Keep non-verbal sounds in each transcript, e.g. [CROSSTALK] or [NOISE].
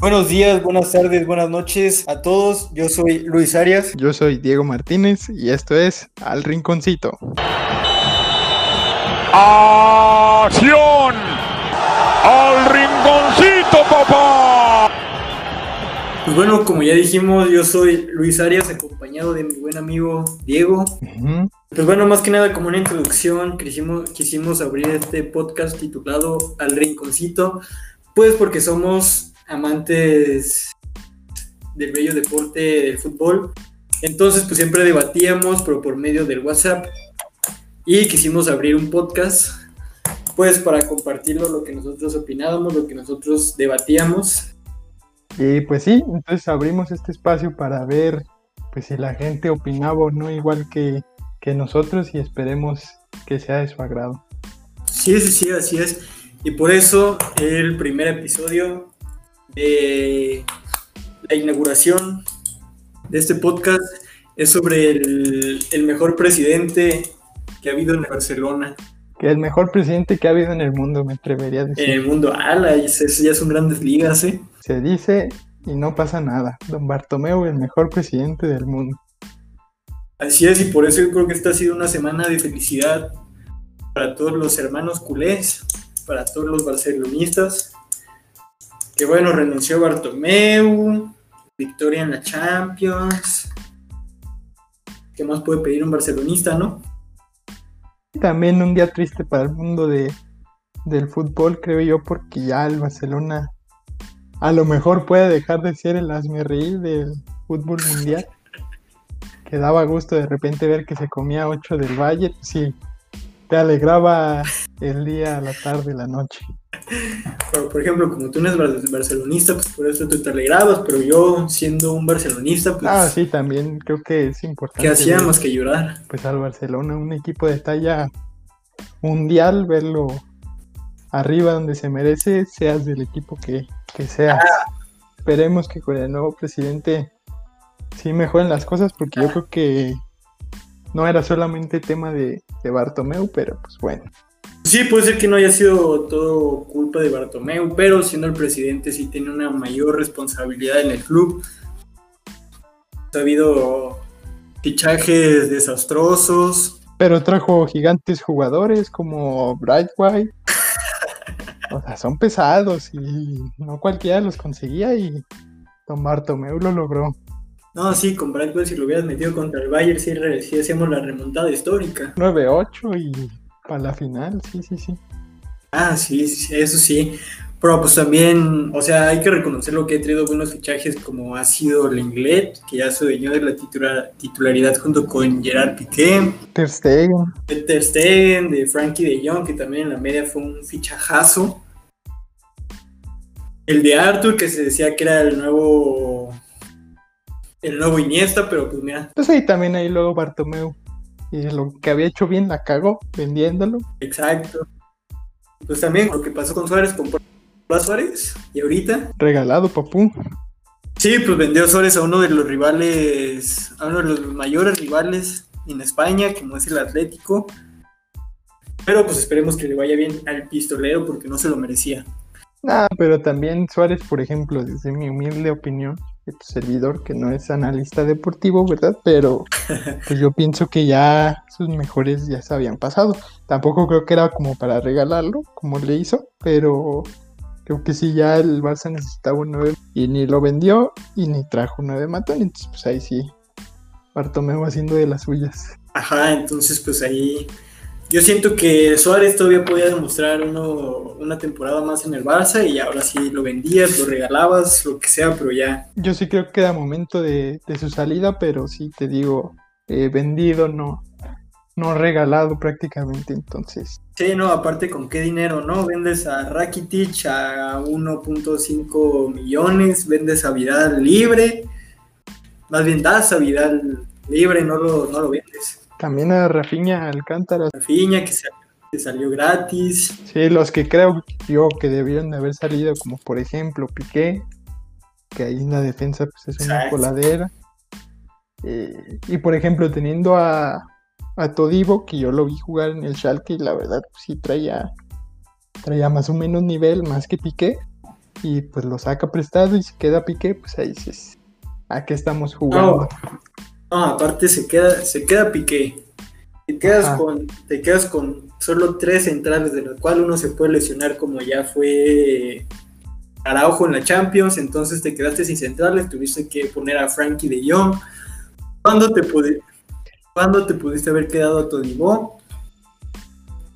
Buenos días, buenas tardes, buenas noches a todos. Yo soy Luis Arias. Yo soy Diego Martínez y esto es Al Rinconcito. ¡Acción! ¡Al Rinconcito, papá! Pues bueno, como ya dijimos, yo soy Luis Arias, acompañado de mi buen amigo Diego. Pues bueno, más que nada como una introducción, quisimos, quisimos abrir este podcast titulado Al Rinconcito, pues porque somos amantes del bello deporte del fútbol. Entonces, pues siempre debatíamos, pero por medio del WhatsApp. Y quisimos abrir un podcast, pues para compartirlo, lo que nosotros opinábamos, lo que nosotros debatíamos. Y pues sí, entonces abrimos este espacio para ver pues si la gente opinaba o no igual que, que nosotros y esperemos que sea de su agrado. Sí, sí, sí, así es. Y por eso el primer episodio de la inauguración de este podcast es sobre el, mejor presidente que ha habido en Barcelona. Que el mejor presidente que ha habido en el mundo, me atrevería a decir. En el mundo, ala, eso ya son grandes ligas, ¿eh? Se dice y no pasa nada. Don Bartomeu, el mejor presidente del mundo. Así es, y por eso yo creo que esta ha sido una semana de felicidad para todos los hermanos culés, para todos los barcelonistas, que bueno, renunció Bartomeu, victoria en la Champions. ¿Qué más puede pedir un barcelonista, no? También un día triste para el mundo de, del fútbol, creo yo, porque ya el Barcelona a lo mejor puede dejar de ser el reír del fútbol mundial. [LAUGHS] Que daba gusto de repente ver que se comía ocho del Valle, sí, te alegraba el día, la tarde, la noche. Por ejemplo, como tú no eres barcelonista, pues por eso tú te alegrabas, pero yo siendo un barcelonista, pues... Ah, sí, también creo que es importante. ¿Qué hacíamos que llorar? Pues al Barcelona, un equipo de talla mundial, verlo arriba donde se merece, seas del equipo que, que seas. Ah. Esperemos que con el nuevo presidente sí mejoren las cosas, porque yo creo que no era solamente tema de, de Bartomeu, pero pues bueno. Sí, puede ser que no haya sido todo culpa de Bartomeu, pero siendo el presidente sí tiene una mayor responsabilidad en el club. Ha habido fichajes desastrosos. Pero trajo gigantes jugadores como Bright White. [LAUGHS] o sea, son pesados y no cualquiera los conseguía y Don Bartomeu lo logró. No, sí, con Bright White si lo hubieras metido contra el Bayern sí, sí hacíamos la remontada histórica. 9-8 y para la final, sí, sí, sí. Ah, sí, eso sí. Pero pues también, o sea, hay que reconocer lo que ha traído buenos fichajes como ha sido Lenglet, que ya se dueñó de la titularidad junto con Gerard Piqué. Ter Stegen. De Ter Stegen, de Frankie de Jong, que también en la media fue un fichajazo. El de Arthur, que se decía que era el nuevo el nuevo Iniesta, pero pues mira. Pues ahí también ahí luego Bartomeu y lo que había hecho bien la cagó vendiéndolo. Exacto. Pues también lo que pasó con Suárez, compró a Suárez y ahorita. Regalado, papú. Sí, pues vendió Suárez a uno de los rivales, a uno de los mayores rivales en España, como es el Atlético. Pero pues esperemos que le vaya bien al pistolero porque no se lo merecía. Ah, pero también Suárez, por ejemplo, desde mi humilde opinión, servidor, que no es analista deportivo, ¿verdad? Pero pues yo pienso que ya sus mejores ya se habían pasado. Tampoco creo que era como para regalarlo, como le hizo, pero creo que sí ya el Barça necesitaba un 9 y ni lo vendió y ni trajo un 9 matón, entonces pues ahí sí Bartomeu haciendo de las suyas. Ajá, entonces pues ahí yo siento que Suárez todavía podía demostrar uno, una temporada más en el Barça y ahora sí lo vendías, lo regalabas, lo que sea, pero ya. Yo sí creo que era momento de, su salida, pero sí te digo, eh, vendido, no, no regalado prácticamente, entonces. Sí, no, aparte con qué dinero, ¿no? Vendes a Rakitic a 1.5 millones, vendes a Vidal libre, más bien das a Vidal libre, no lo, no lo vendes. También a Rafiña Alcántara. Rafiña, que, salió gratis. Sí, los que creo yo que debieron de haber salido, como por ejemplo Piqué, que ahí en la defensa pues, es una coladera. Eh, y por ejemplo, teniendo a, a Todivo, que yo lo vi jugar en el Schalke y la verdad pues, sí traía, traía más o menos nivel, más que Piqué. y pues lo saca prestado y se queda Piqué, pues ahí dices, ¿a qué estamos jugando? No, aparte se queda, se queda Piqué. Te quedas, con, te quedas con solo tres centrales, de los cuales uno se puede lesionar como ya fue Araujo en la Champions, entonces te quedaste sin centrales, tuviste que poner a Frankie de Jong. ¿Cuándo te, ¿Cuándo te pudiste haber quedado a Todibó?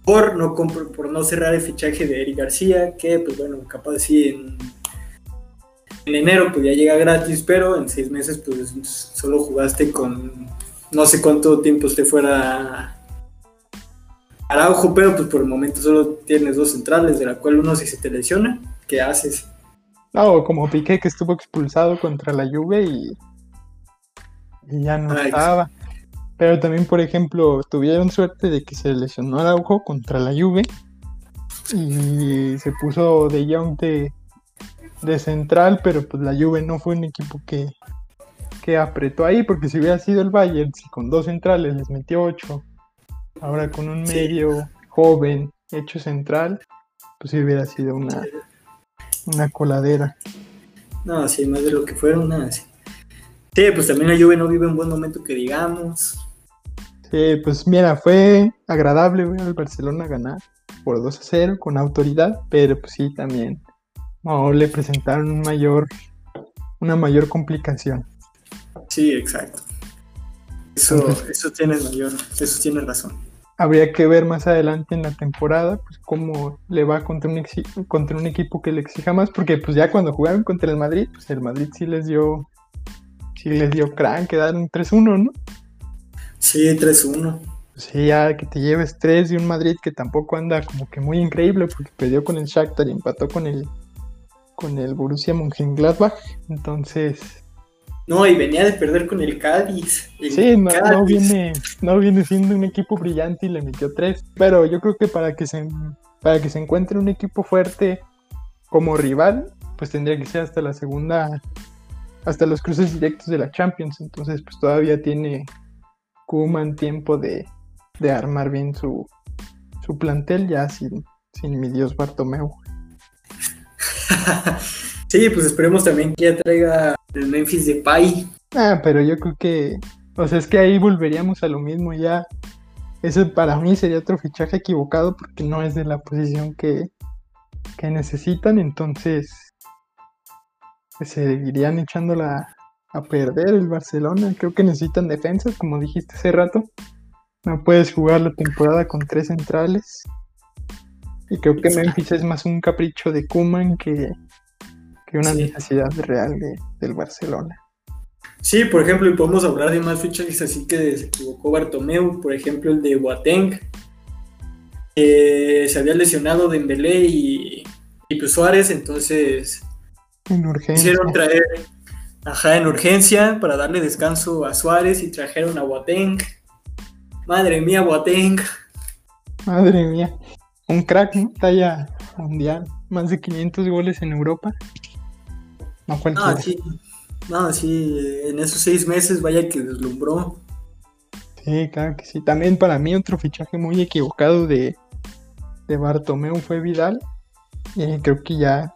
Por no, por no cerrar el fichaje de Eric García, que pues bueno, capaz sí en, en enero pues ya llega gratis, pero en seis meses pues solo jugaste con no sé cuánto tiempo usted fuera Araujo, pero pues por el momento solo tienes dos centrales, de la cual uno si se te lesiona, ¿qué haces? No, como Piqué que estuvo expulsado contra la Juve y, ya no estaba. Pero también, por ejemplo, tuvieron suerte de que se lesionó Araujo contra la Juve y se puso de Young de, de central, pero pues la Juve no fue un equipo que, que apretó ahí, porque si hubiera sido el Bayern, si con dos centrales les metió ocho, ahora con un medio joven hecho central, pues si hubiera sido una, una coladera. No, sí, más de lo que fueron, nada, sí. Sí, pues también la Juve no vive un buen momento que digamos. Sí, pues mira, fue agradable ver al Barcelona ganar por 2 a 0 con autoridad, pero pues sí, también no, le presentaron un mayor, una mayor complicación. Sí, exacto. Eso, eso tienes mayor, eso tienes razón. Habría que ver más adelante en la temporada, pues cómo le va contra un, contra un equipo que le exija más, porque pues ya cuando jugaron contra el Madrid, pues el Madrid sí les dio, sí les dio crank, quedaron 3-1, ¿no? Sí, 3-1. Sí, ya que te lleves 3 de un Madrid que tampoco anda como que muy increíble, porque perdió con el Shakhtar y empató con el, con el Borussia Mönchengladbach, entonces no, y venía de perder con el Cádiz. sí, no, viene, no viene siendo un equipo brillante y le metió tres. Pero yo creo que para que se, para que se encuentre un equipo fuerte como rival, pues tendría que ser hasta la segunda, hasta los cruces directos de la Champions. Entonces, pues todavía tiene Kuman tiempo de, de armar bien su, su plantel ya sin, sin mi Dios Bartomeu. [LAUGHS] Sí, pues esperemos también que ya traiga el Memphis de Pai. Ah, pero yo creo que, o sea, es que ahí volveríamos a lo mismo ya. Eso para mí sería otro fichaje equivocado porque no es de la posición que, que necesitan, entonces pues, se irían echándola a perder el Barcelona. Creo que necesitan defensas, como dijiste hace rato. No puedes jugar la temporada con tres centrales. Y creo que Memphis es más un capricho de Kuman que, una necesidad real de, del Barcelona. Sí, por ejemplo, y podemos hablar de más fichajes así que se equivocó Bartomeu, por ejemplo el de Boateng, se había lesionado Dembélé y, y pues Suárez, entonces en urgencia. hicieron traer ajá, en urgencia para darle descanso a Suárez y trajeron a Boateng. Madre mía, Boateng. Madre mía. Un crack, ¿no? Talla mundial. Más de 500 goles en Europa. No, ah, sí. No, sí, en esos seis meses vaya que deslumbró. Sí, claro que sí. También para mí otro fichaje muy equivocado de, de Bartomeu fue Vidal. Y creo que ya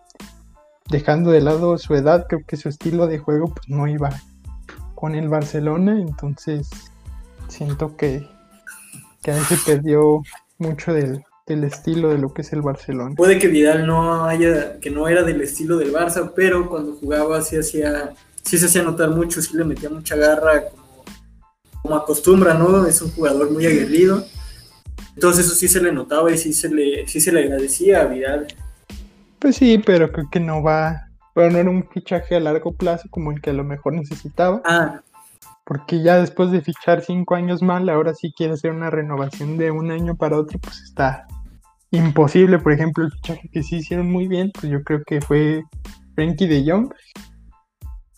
dejando de lado su edad, creo que su estilo de juego pues no iba con el Barcelona. Entonces siento que, que ahí se perdió mucho del, del estilo de lo que es el Barcelona. Puede que Vidal no haya, que no era del estilo del Barça, pero cuando jugaba sí hacía, sí se hacía notar mucho, sí le metía mucha garra, como, acostumbra, ¿no? Es un jugador muy aguerrido. Entonces eso sí se le notaba y sí se le, sí se le agradecía a Vidal. Pues sí, pero creo que no va, bueno, no era un fichaje a largo plazo como el que a lo mejor necesitaba. Ah. Porque ya después de fichar cinco años mal, ahora sí quiere hacer una renovación de un año para otro, pues está, imposible, por ejemplo, el fichaje que sí hicieron muy bien, pues yo creo que fue Frankie de Jong.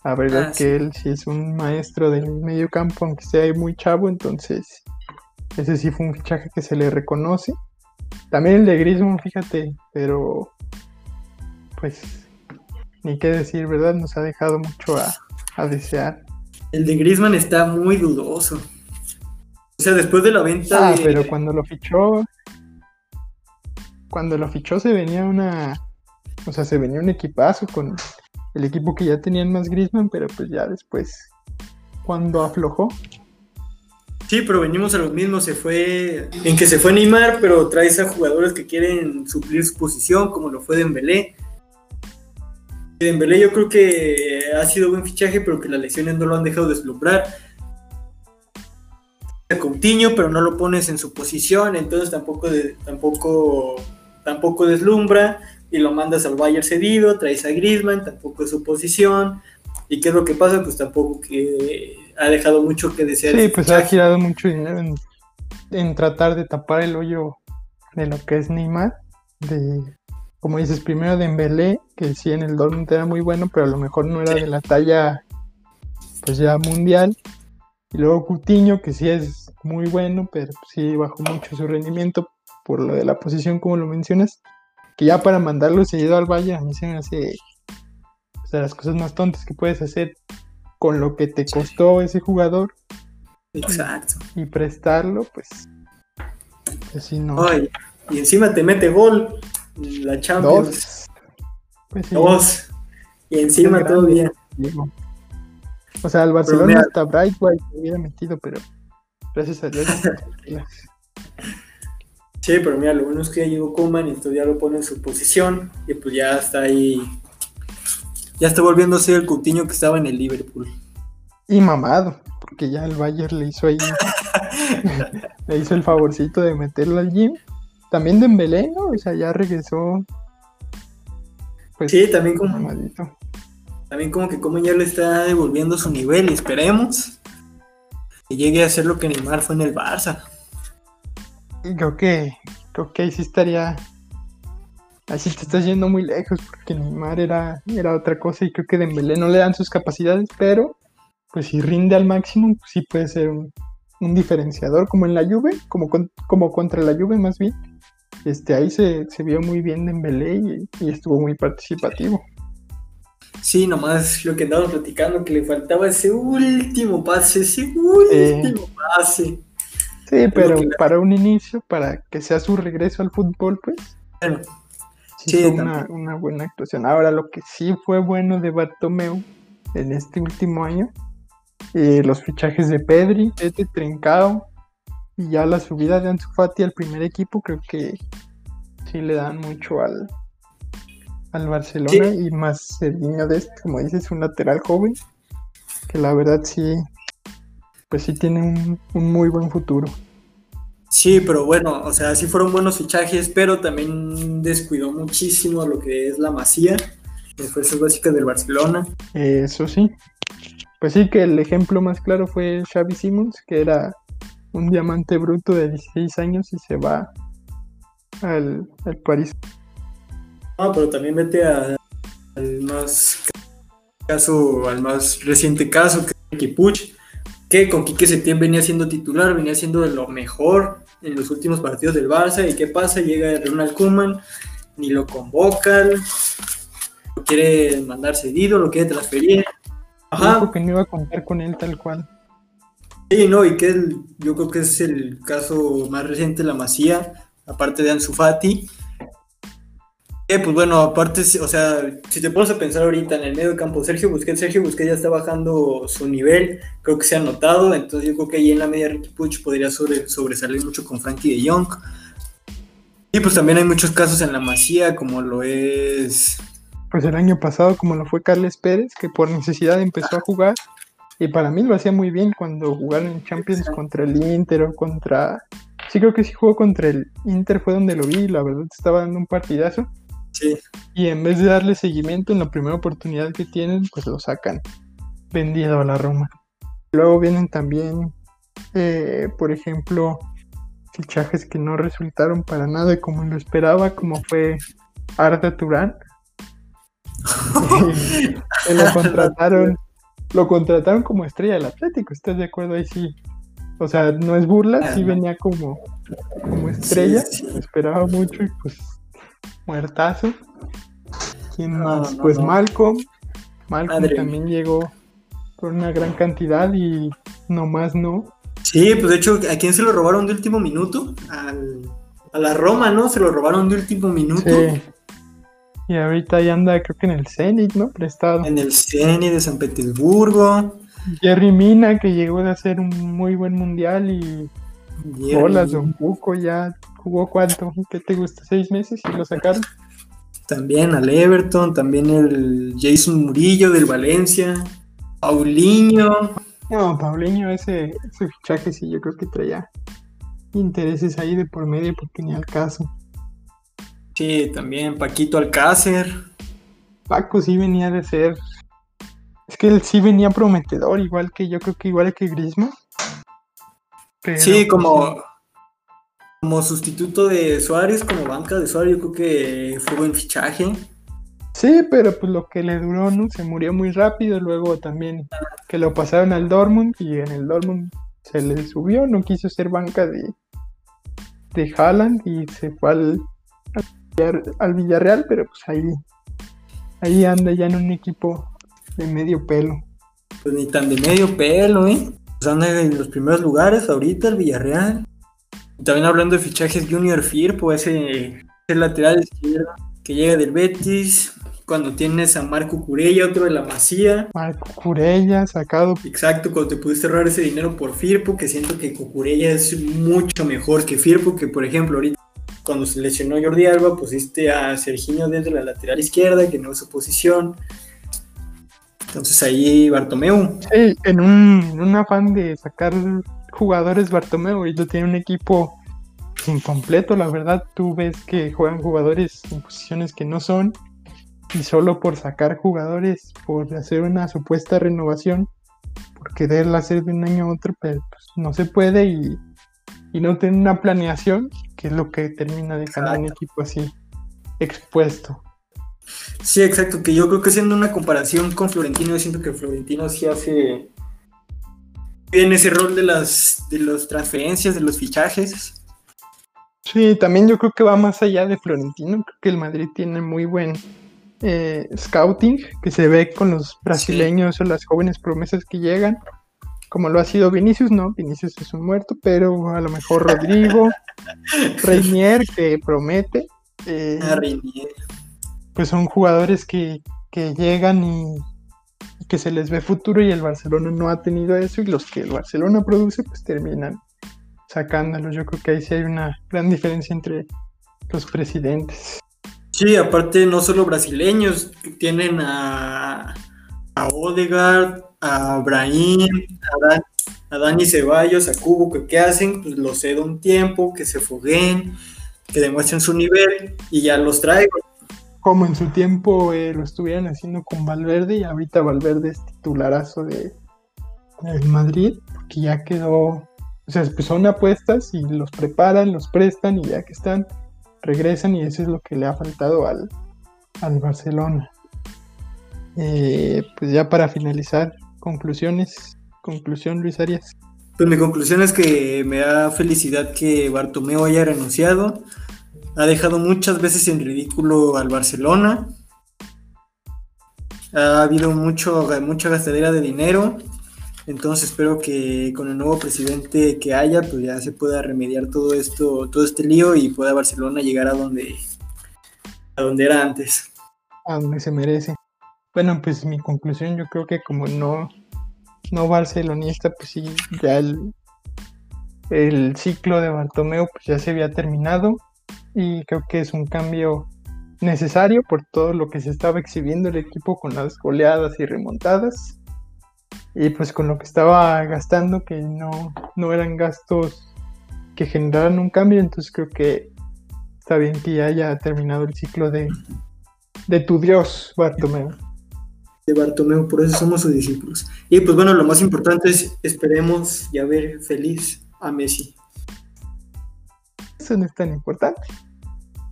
La verdad ah, que él sí es un maestro del medio campo, aunque sea muy chavo, entonces ese sí fue un fichaje que se le reconoce. También el de Griezmann, fíjate, pero pues ni qué decir, ¿verdad? Nos ha dejado mucho a, a desear. El de Griezmann está muy dudoso. O sea, después de la venta. Ah, pero cuando lo fichó, cuando lo fichó se venía una, o sea, se venía un equipazo con el equipo que ya tenían más Griezmann, pero pues ya después, cuando aflojó. Sí, pero venimos a lo mismo, se fue, en que se fue Neymar, pero traes a jugadores que quieren suplir su posición, como lo fue Dembélé. Dembélé yo creo que ha sido buen fichaje, pero que las lesiones no lo han dejado deslumbrar. Coutinho, pero no lo pones en su posición, entonces tampoco, tampoco, tampoco deslumbra y lo mandas al Bayern cedido, traes a Griezmann, tampoco es su posición. ¿Y qué es lo que pasa? Pues tampoco que ha dejado mucho que desear. Sí, pues ha girado mucho dinero en, tratar de tapar el hoyo de lo que es Neymar, de como dices, primero de Dembélé, que sí en el Dortmund era muy bueno, pero a lo mejor no era de la talla pues ya mundial. Y luego Coutinho, que sí es muy bueno, pero sí bajó mucho su rendimiento por lo de la posición, como lo mencionas. Que ya para mandarlo seguido al Valle, a mí se me hace de las cosas más tontas que puedes hacer con lo que te costó ese jugador. Exacto. Y, prestarlo, pues. Así no. y encima te mete gol la Champions. Dos. Pues Dos. Y encima todo bien. O sea, el Barcelona hasta Bright White se hubiera metido, pero gracias a Dios. [LAUGHS] sí, pero mira, lo bueno es que ya llegó Kuman y entonces ya lo pone en su posición y pues ya está ahí. Ya está volviendo a ser el Coutinho que estaba en el Liverpool. Y mamado, porque ya el Bayern le hizo ahí. [LAUGHS] le hizo el favorcito de meterlo al gym. También Dembélé, ¿no? O sea, ya regresó. Pues, sí, también como. También como que como ya le está devolviendo su nivel y esperemos que llegue a ser lo que Neymar fue en el Barça. Creo que, creo que ahí sí estaría. Así te estás yendo muy lejos porque Neymar era, era otra cosa y creo que Dembélé no le dan sus capacidades, pero pues si rinde al máximo, pues sí puede ser un, diferenciador como en la Juve, como, como contra la Juve más bien. Este, ahí se, vio muy bien Dembélé y, y estuvo muy participativo. Sí, nomás lo que andábamos platicando, que le faltaba ese último pase, ese último pase. Sí, pero para un inicio, para que sea su regreso al fútbol, pues. Bueno, sí, fue una, buena actuación. Ahora, lo que sí fue bueno de Bartomeu en este último año, eh, los fichajes de Pedri, este Trincao, y ya la subida de Ansu Fati al primer equipo, creo que sí le dan mucho al, al Barcelona y más el niño de este, como dices, un lateral joven, que la verdad sí, pues sí tiene un, muy buen futuro. Sí, pero bueno, o sea, sí fueron buenos fichajes, pero también descuidó muchísimo lo que es la Masía, fuerzas básicas del Barcelona. Eso sí. Pues sí, que el ejemplo más claro fue Xavi Simons, que era un diamante bruto de 16 años y se va al, al París Ah, pero también vete al más caso, al más reciente caso, que es Kipuch, que con Quique Setién venía siendo titular, venía siendo de lo mejor en los últimos partidos del Barça, y qué pasa, llega Ronald Koeman, ni lo convocan, lo quiere mandar cedido, lo quiere transferir. Ajá. que no iba a contar con él tal cual. Sí, no, y que yo creo que es el caso más reciente la Masía, aparte de Ansu Fati, pues bueno, aparte, o sea, si te pones a pensar ahorita en el medio campo, Sergio Busquets, Sergio Busquets ya está bajando su nivel, creo que se ha notado, entonces yo creo que ahí en la media Ricky Puch podría sobresalir mucho con Frankie de Jong. Y pues también hay muchos casos en la Masía, como lo es... Pues el año pasado, como lo fue Carles Pérez, que por necesidad empezó a jugar, y para mí lo hacía muy bien cuando jugaron en Champions contra el Inter o contra... Sí creo que sí jugó contra el Inter, fue donde lo vi, la verdad estaba dando un partidazo y en vez de darle seguimiento en la primera oportunidad que tienen, pues lo sacan vendido a la Roma. Luego vienen también, eh, por ejemplo, fichajes que no resultaron para nada como lo esperaba, como fue Arda Turán. [LAUGHS] lo contrataron, lo contrataron como estrella del Atlético, ¿estás de acuerdo? Ahí sí. O sea, no es burla, sí venía como, como estrella, esperaba mucho y pues muertazo. ¿Quién más? pues Malcolm. Malcolm también llegó con una gran cantidad y nomás no. Sí, pues de hecho, ¿a quién se lo robaron de último minuto? a la Roma, ¿no? Se lo robaron de último minuto. Y ahorita ya anda, creo que en el Zenit, ¿no? Prestado. En el Zenit de San Petersburgo. Jerry Mina, que llegó a hacer un muy buen mundial y. Hola, Don Cuco ya jugó cuánto, ¿qué te gusta? ¿Seis meses y lo sacaron? También al Everton, también el Jason Murillo del Valencia, Paulinho. No, Paulinho, ese, ese fichaje sí, yo creo que traía intereses ahí de por medio porque ni al caso. Sí, también Paquito Alcácer. Paco sí venía de ser. Es que él sí venía prometedor, igual que yo creo que igual que Grisma. sí, pues, como, como sustituto de Suárez, como banca de Suárez, yo creo que fue buen fichaje. Sí, pero pues lo que le duró, ¿no? Se murió muy rápido, luego también que lo pasaron al Dortmund y en el Dortmund se le subió, no quiso ser banca de, de Haaland y se fue al, al, Villarreal, pero pues ahí, ahí anda ya en un equipo de medio pelo. Pues ni tan de medio pelo, ¿eh? Pues anda en los primeros lugares ahorita el Villarreal. También hablando de fichajes, Junior Firpo, ese, ese lateral izquierdo que llega del Betis, cuando tienes a Marco Curella, otro de la Masía. Marco Curella, sacado. Exacto, cuando te pudiste ahorrar ese dinero por Firpo, que siento que Cucurella es mucho mejor que Firpo, que por ejemplo ahorita cuando se lesionó Jordi Alba, pusiste a Serginho desde la lateral izquierda, que no es su posición. Entonces ahí Bartomeu. Sí, en un, en un afán de sacar jugadores Bartomeu, y tiene un equipo incompleto, la verdad, tú ves que juegan jugadores en posiciones que no son y solo por sacar jugadores, por hacer una supuesta renovación, por quererla hacer de un año a otro, pero pues, no se puede y, no tener una planeación, que es lo que termina dejando un equipo así expuesto. Sí, exacto, que yo creo que haciendo una comparación con Florentino, yo siento que Florentino sí hace bien ese rol de las de las transferencias, de los fichajes. Sí, también yo creo que va más allá de Florentino, creo que el Madrid tiene muy buen eh, scouting que se ve con los brasileños o las jóvenes promesas que llegan, como lo ha sido Vinicius, ¿no? Vinicius es un muerto, pero a lo mejor Rodrigo, [LAUGHS] Reinier, que promete. Eh, ah, pues son jugadores que, llegan y, que se les ve futuro y el Barcelona no ha tenido eso y los que el Barcelona produce pues terminan sacándolos. Yo creo que ahí sí hay una gran diferencia entre los presidentes. Sí, aparte no solo brasileños, tienen a, a Odegaard, a Brahim, a, Dani Ceballos, a Cubo, que qué hacen, pues los cedo un tiempo, que se foguen, que demuestren su nivel y ya los traigo. Como en su tiempo eh, lo estuvieran haciendo con Valverde y ahorita Valverde es titularazo de el Madrid, que ya quedó, o sea, pues son apuestas y los preparan, los prestan y ya que están, regresan y eso es lo que le ha faltado al, Barcelona. Eh, pues ya para finalizar, conclusiones. Conclusión, Luis Arias. Pues mi conclusión es que me da felicidad que Bartomeu haya renunciado. Ha dejado muchas veces en ridículo al Barcelona. Ha habido mucho, mucha gastadera de dinero entonces espero que con el nuevo presidente que haya, pues ya se pueda remediar todo esto, todo este lío y pueda Barcelona llegar a donde, a donde era antes. A donde se merece. Bueno, pues mi conclusión, yo creo que como no, no barcelonista, pues sí, ya el, el ciclo de Bartomeu pues ya se había terminado y creo que es un cambio necesario por todo lo que se estaba exhibiendo el equipo con las goleadas y remontadas y pues con lo que estaba gastando, que no, no eran gastos que generaran un cambio, entonces creo que está bien que ya haya terminado el ciclo de, de tu Dios, Bartomeu. De Bartomeu, por eso somos sus discípulos. Y pues bueno, lo más importante es esperemos ya ver feliz a Messi. Eso no es tan importante,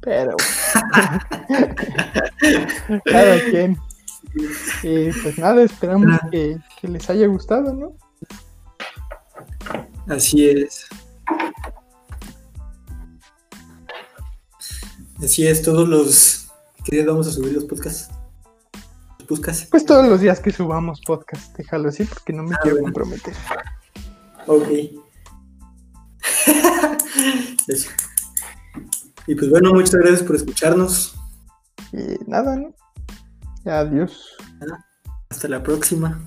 pero [LAUGHS] cada quien. Y pues nada, esperamos que, les haya gustado, ¿no? Así es. Así es, todos los... ¿Qué días vamos a subir los podcasts? ¿Los podcasts? Pues todos los días que subamos podcast, déjalo así porque no me ah, quiero comprometer. Ok. [LAUGHS] Y pues bueno, muchas gracias por escucharnos. Y nada, ¿no? Adiós. Hasta la próxima.